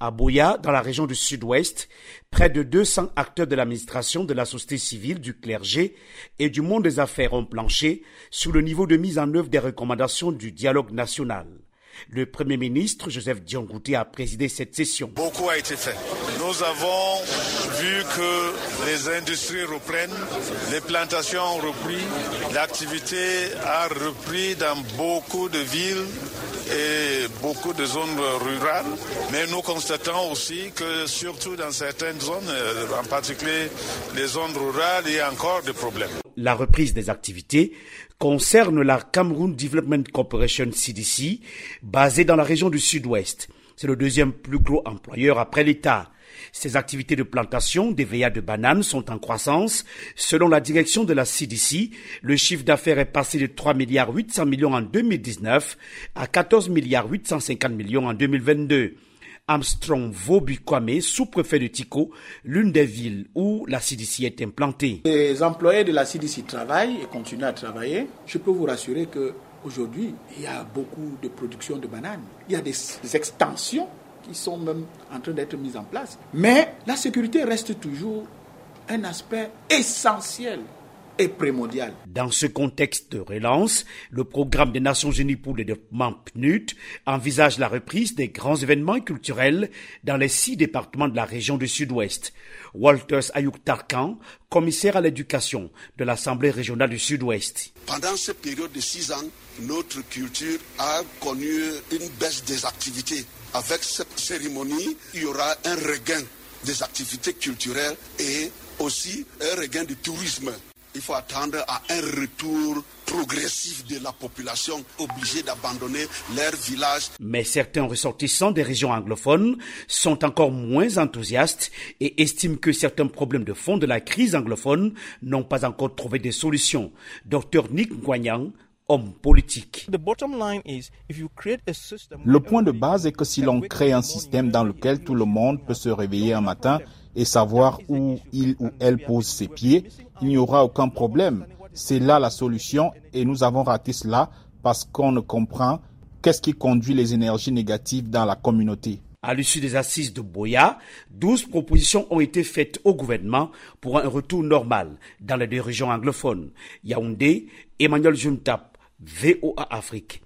À Boya, dans la région du sud-ouest, près de 200 acteurs de l'administration, de la société civile, du clergé et du monde des affaires ont planché sur le niveau de mise en œuvre des recommandations du dialogue national. Le Premier ministre, Joseph Diongouté, a présidé cette session. Beaucoup a été fait. Nous avons vu que les industries reprennent, les plantations ont repris, l'activité a repris dans beaucoup de villes et beaucoup de zones rurales. Mais nous constatons aussi que surtout dans certaines zones, en particulier les zones rurales, il y a encore des problèmes. La reprise des activités concerne la Cameroon Development Corporation CDC, basée dans la région du sud-ouest. C'est le deuxième plus gros employeur après l'État. Ces activités de plantation des de bananes sont en croissance. Selon la direction de la CDC, le chiffre d'affaires est passé de 3 milliards 800 millions en 2019 à 14 milliards 850 millions en 2022. Armstrong Vaubukwame, sous-préfet de Tico, l'une des villes où la CDC est implantée. Les employés de la CDC travaillent et continuent à travailler. Je peux vous rassurer que aujourd'hui, il y a beaucoup de production de bananes. Il y a des, des extensions qui sont même en train d'être mises en place. Mais la sécurité reste toujours un aspect essentiel primordial. Dans ce contexte de relance, le programme des Nations Unies pour le développement PNUD envisage la reprise des grands événements culturels dans les six départements de la région du Sud-Ouest. Walters Ayuk Tarkan, commissaire à l'éducation de l'Assemblée régionale du Sud-Ouest. Pendant cette période de six ans, notre culture a connu une baisse des activités. Avec cette cérémonie, il y aura un regain des activités culturelles et aussi un regain du tourisme il faut attendre à un retour progressif de la population obligée d'abandonner leur village. Mais certains ressortissants des régions anglophones sont encore moins enthousiastes et estiment que certains problèmes de fond de la crise anglophone n'ont pas encore trouvé des solutions. Dr Nick Nguyen, homme politique. Le point de base est que si l'on crée un système dans lequel tout le monde peut se réveiller un matin et savoir où il ou elle pose ses pieds, il n'y aura aucun problème. C'est là la solution et nous avons raté cela parce qu'on ne comprend qu'est-ce qui conduit les énergies négatives dans la communauté. À l'issue des assises de Boya, 12 propositions ont été faites au gouvernement pour un retour normal dans les deux régions anglophones. Yaoundé, Emmanuel Juntap, VOA Afrique.